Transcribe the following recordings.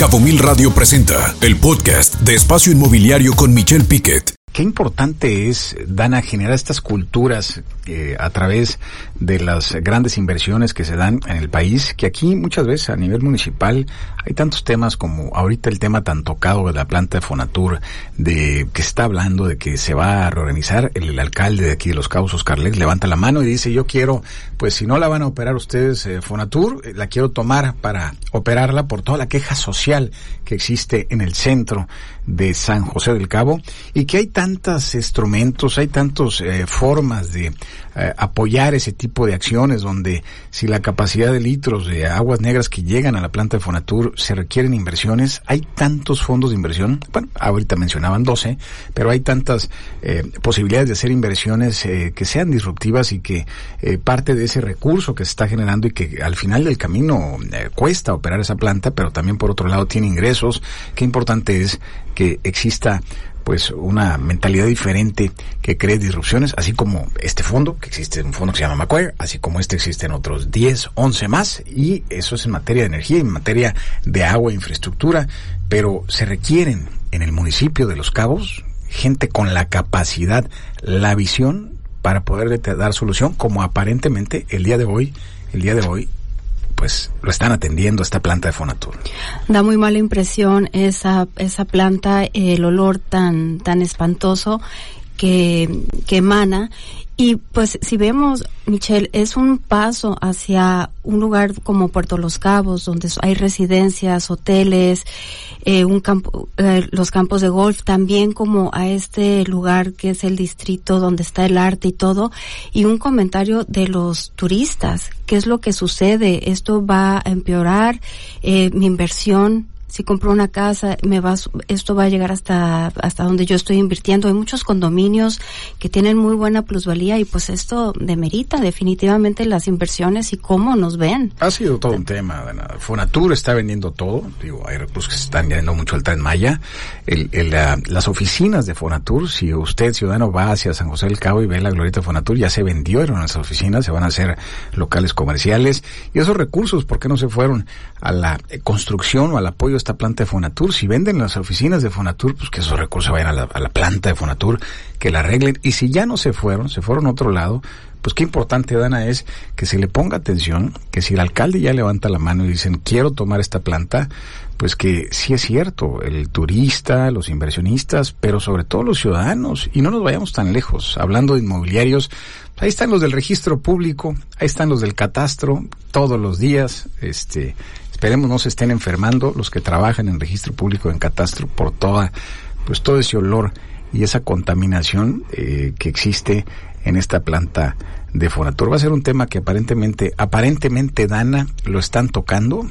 Cabo Mil Radio presenta el podcast de Espacio Inmobiliario con Michelle Piquet. Qué importante es, Dana, generar estas culturas eh, a través de las grandes inversiones que se dan en el país, que aquí muchas veces a nivel municipal hay tantos temas como ahorita el tema tan tocado de la planta de Fonatur, de que está hablando de que se va a reorganizar, el, alcalde de aquí de Los Cabos, Oscar Lex, levanta la mano y dice, yo quiero, pues si no la van a operar ustedes eh, Fonatur, eh, la quiero tomar para operarla por toda la queja social que existe en el centro de San José del Cabo y que hay tantos instrumentos, hay tantas eh, formas de eh, apoyar ese tipo de acciones donde si la capacidad de litros de aguas negras que llegan a la planta de Fonatur se requieren inversiones, hay tantos fondos de inversión, bueno, ahorita mencionaban 12, pero hay tantas eh, posibilidades de hacer inversiones que sean disruptivas y que parte de ese recurso que se está generando y que al final del camino cuesta operar esa planta, pero también por otro lado tiene ingresos, qué importante es que exista pues una mentalidad diferente que cree disrupciones, así como este fondo, que existe un fondo que se llama Macquarie, así como este existen otros 10, 11 más, y eso es en materia de energía en materia de agua e infraestructura, pero se requieren en el municipio de Los Cabos gente con la capacidad, la visión para poder dar solución, como aparentemente el día de hoy, el día de hoy pues lo están atendiendo esta planta de Fonatur. Da muy mala impresión esa, esa planta, el olor tan, tan espantoso que, que emana y pues si vemos, Michelle, es un paso hacia un lugar como Puerto Los Cabos, donde hay residencias, hoteles, eh, un campo, eh, los campos de golf, también como a este lugar que es el distrito donde está el arte y todo, y un comentario de los turistas, qué es lo que sucede, esto va a empeorar eh, mi inversión, si compro una casa, me va, esto va a llegar hasta, hasta donde yo estoy invirtiendo. Hay muchos condominios que tienen muy buena plusvalía y pues esto demerita definitivamente las inversiones y cómo nos ven. Ha sido todo un tema. Fonatur está vendiendo todo. Digo, hay recursos que se están yendo mucho al Tren Maya. El, el, las oficinas de Fonatur, si usted, ciudadano, va hacia San José del Cabo y ve la glorieta de Fonatur, ya se vendieron las oficinas, se van a hacer locales comerciales. Y esos recursos, ¿por qué no se fueron a la construcción o al apoyo esta planta de Fonatur. Si venden las oficinas de Fonatur, pues que esos recursos vayan a la, planta de Fonatur, que la arreglen. Y si ya no se fueron, se fueron a otro lado, pues qué importante, Dana, es que se le ponga atención, que si el alcalde ya levanta la mano y dicen, quiero tomar esta planta, pues que sí es cierto, el turista, los inversionistas, pero sobre todo los ciudadanos, y no nos vayamos tan lejos, hablando de inmobiliarios, ahí están los del registro público, ahí están los del catastro, todos los días, este, Esperemos no se estén enfermando los que trabajan en registro público en catastro por toda, pues todo ese olor y esa contaminación eh, que existe en esta planta de Fonatur. Va a ser un tema que aparentemente, aparentemente Dana lo están tocando.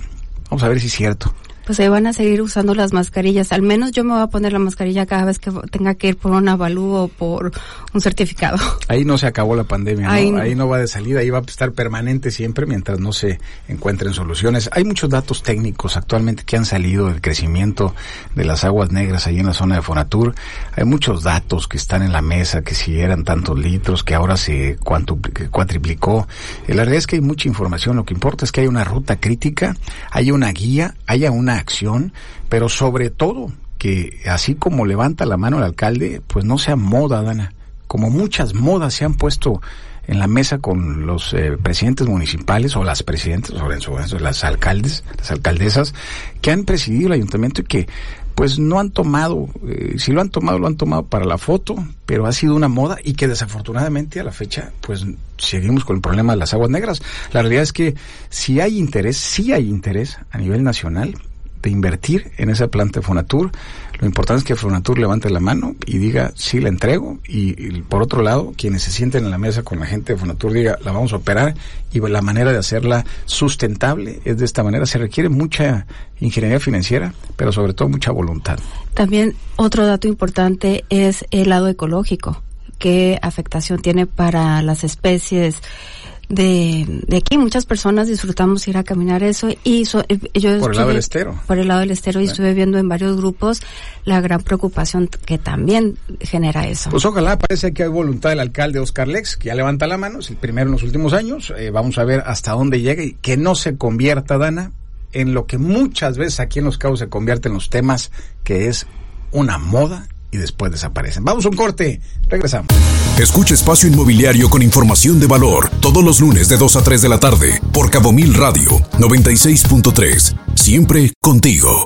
Vamos a ver si es cierto pues se van a seguir usando las mascarillas. Al menos yo me voy a poner la mascarilla cada vez que tenga que ir por un avalúo o por un certificado. Ahí no se acabó la pandemia, ¿no? Ahí, no. va de salida, ahí va a estar permanente siempre mientras no se encuentren soluciones. Hay muchos datos técnicos actualmente que han salido del crecimiento de las aguas negras ahí en la zona de Fonatur. Hay muchos datos que están en la mesa, que si eran tantos litros, que ahora se cuatriplicó. La verdad es que hay mucha información. Lo que importa es que hay una ruta crítica, haya una guía, haya una acción, pero sobre todo que así como levanta la mano el alcalde, pues no sea moda, Dana. Como muchas modas se han puesto en la mesa con los eh, presidentes municipales o las presidentes, o en su las alcaldes, las alcaldesas, que han presidido el ayuntamiento y que pues no han tomado, eh, si lo han tomado, lo han tomado para la foto, pero ha sido una moda y que desafortunadamente a la fecha, pues seguimos con el problema de las aguas negras. La realidad es que si hay interés, sí hay interés a nivel nacional de invertir en esa planta de Fonatur. Lo importante es que Fonatur levante la mano y diga, sí, la entrego. Y, por otro lado, quienes se sienten en la mesa con la gente de Fonatur diga, la vamos a operar. Y la manera de hacerla sustentable es de esta manera. Se requiere mucha ingeniería financiera, pero sobre todo mucha voluntad. También otro dato importante es el lado ecológico. ¿Qué afectación tiene para las especies? De, de aquí. Muchas personas disfrutamos ir a caminar eso y eh, yo por el lado del estero. Por el lado del estero y estuve viendo en varios grupos la gran preocupación que también genera eso. Pues ojalá, parece que hay voluntad del alcalde Oscar Lex, que ya levanta la mano, es el primero en los últimos años. Eh, vamos a ver hasta dónde llega y que no se convierta, Dana, en lo que muchas veces aquí en Los Cabos se convierten los temas, que es una moda y después desaparecen. Vamos a un corte, regresamos. Escucha Espacio Inmobiliario con información de valor todos los lunes de 2 a 3 de la tarde por Cabo Mil Radio 96.3. Siempre contigo.